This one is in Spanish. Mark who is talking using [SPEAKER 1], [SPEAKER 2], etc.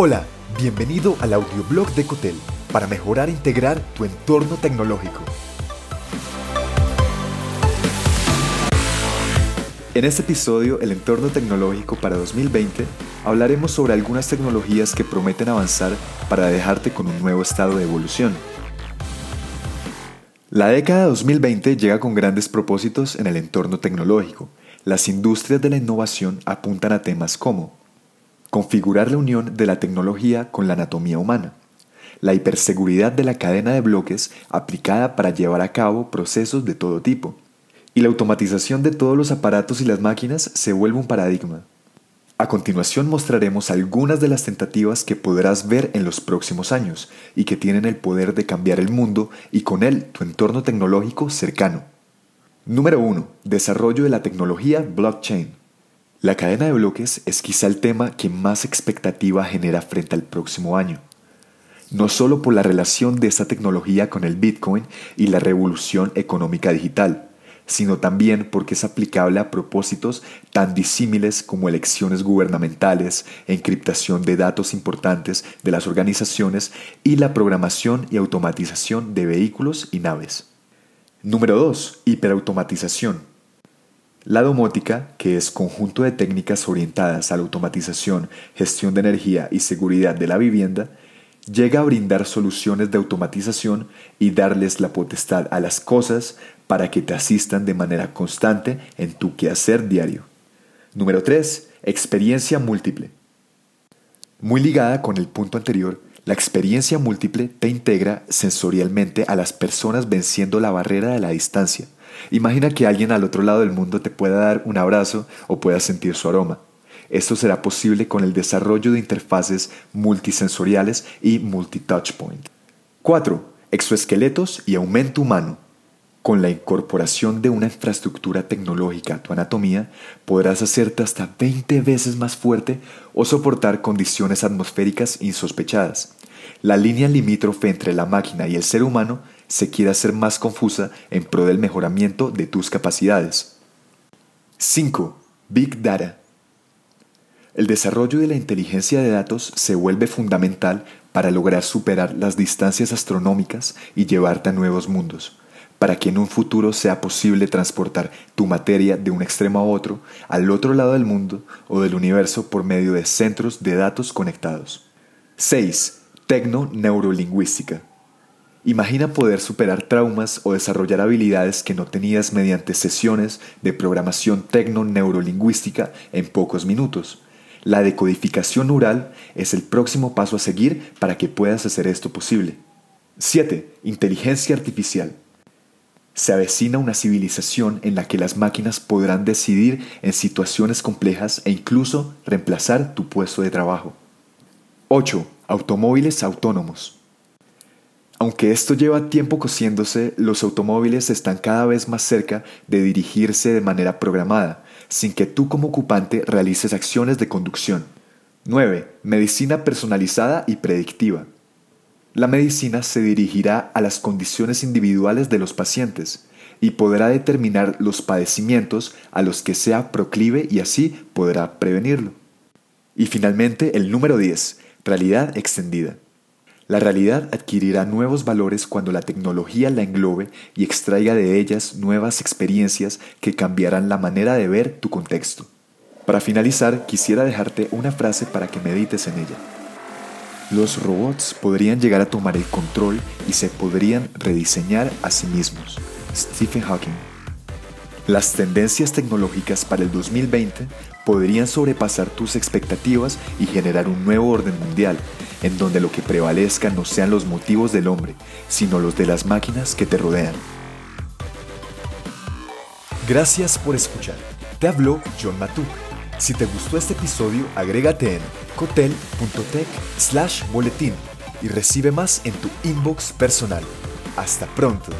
[SPEAKER 1] Hola, bienvenido al audioblog de Cotel para mejorar e integrar tu entorno tecnológico. En este episodio, El entorno tecnológico para 2020, hablaremos sobre algunas tecnologías que prometen avanzar para dejarte con un nuevo estado de evolución. La década 2020 llega con grandes propósitos en el entorno tecnológico. Las industrias de la innovación apuntan a temas como configurar la unión de la tecnología con la anatomía humana, la hiperseguridad de la cadena de bloques aplicada para llevar a cabo procesos de todo tipo, y la automatización de todos los aparatos y las máquinas se vuelve un paradigma. A continuación mostraremos algunas de las tentativas que podrás ver en los próximos años y que tienen el poder de cambiar el mundo y con él tu entorno tecnológico cercano. Número 1. Desarrollo de la tecnología blockchain. La cadena de bloques es quizá el tema que más expectativa genera frente al próximo año. No solo por la relación de esta tecnología con el Bitcoin y la revolución económica digital, sino también porque es aplicable a propósitos tan disímiles como elecciones gubernamentales, encriptación de datos importantes de las organizaciones y la programación y automatización de vehículos y naves. Número 2. Hiperautomatización. La domótica, que es conjunto de técnicas orientadas a la automatización, gestión de energía y seguridad de la vivienda, llega a brindar soluciones de automatización y darles la potestad a las cosas para que te asistan de manera constante en tu quehacer diario. Número 3. Experiencia múltiple. Muy ligada con el punto anterior, la experiencia múltiple te integra sensorialmente a las personas venciendo la barrera de la distancia. Imagina que alguien al otro lado del mundo te pueda dar un abrazo o pueda sentir su aroma. Esto será posible con el desarrollo de interfaces multisensoriales y multi-touchpoint. 4. Exoesqueletos y aumento humano. Con la incorporación de una infraestructura tecnológica a tu anatomía, podrás hacerte hasta 20 veces más fuerte o soportar condiciones atmosféricas insospechadas. La línea limítrofe entre la máquina y el ser humano se quiere hacer más confusa en pro del mejoramiento de tus capacidades. 5. Big Data. El desarrollo de la inteligencia de datos se vuelve fundamental para lograr superar las distancias astronómicas y llevarte a nuevos mundos para que en un futuro sea posible transportar tu materia de un extremo a otro, al otro lado del mundo o del universo por medio de centros de datos conectados. 6. Tecno-neurolingüística. Imagina poder superar traumas o desarrollar habilidades que no tenías mediante sesiones de programación tecno-neurolingüística en pocos minutos. La decodificación neural es el próximo paso a seguir para que puedas hacer esto posible. 7. Inteligencia artificial. Se avecina una civilización en la que las máquinas podrán decidir en situaciones complejas e incluso reemplazar tu puesto de trabajo. 8. Automóviles autónomos. Aunque esto lleva tiempo cosiéndose, los automóviles están cada vez más cerca de dirigirse de manera programada, sin que tú como ocupante realices acciones de conducción. 9. Medicina personalizada y predictiva. La medicina se dirigirá a las condiciones individuales de los pacientes y podrá determinar los padecimientos a los que sea proclive y así podrá prevenirlo. Y finalmente el número 10, realidad extendida. La realidad adquirirá nuevos valores cuando la tecnología la englobe y extraiga de ellas nuevas experiencias que cambiarán la manera de ver tu contexto. Para finalizar, quisiera dejarte una frase para que medites en ella. Los robots podrían llegar a tomar el control y se podrían rediseñar a sí mismos. Stephen Hawking. Las tendencias tecnológicas para el 2020 podrían sobrepasar tus expectativas y generar un nuevo orden mundial, en donde lo que prevalezca no sean los motivos del hombre, sino los de las máquinas que te rodean. Gracias por escuchar. Te habló John Matuk. Si te gustó este episodio, agrégate en cotel.tech slash boletín y recibe más en tu inbox personal. Hasta pronto.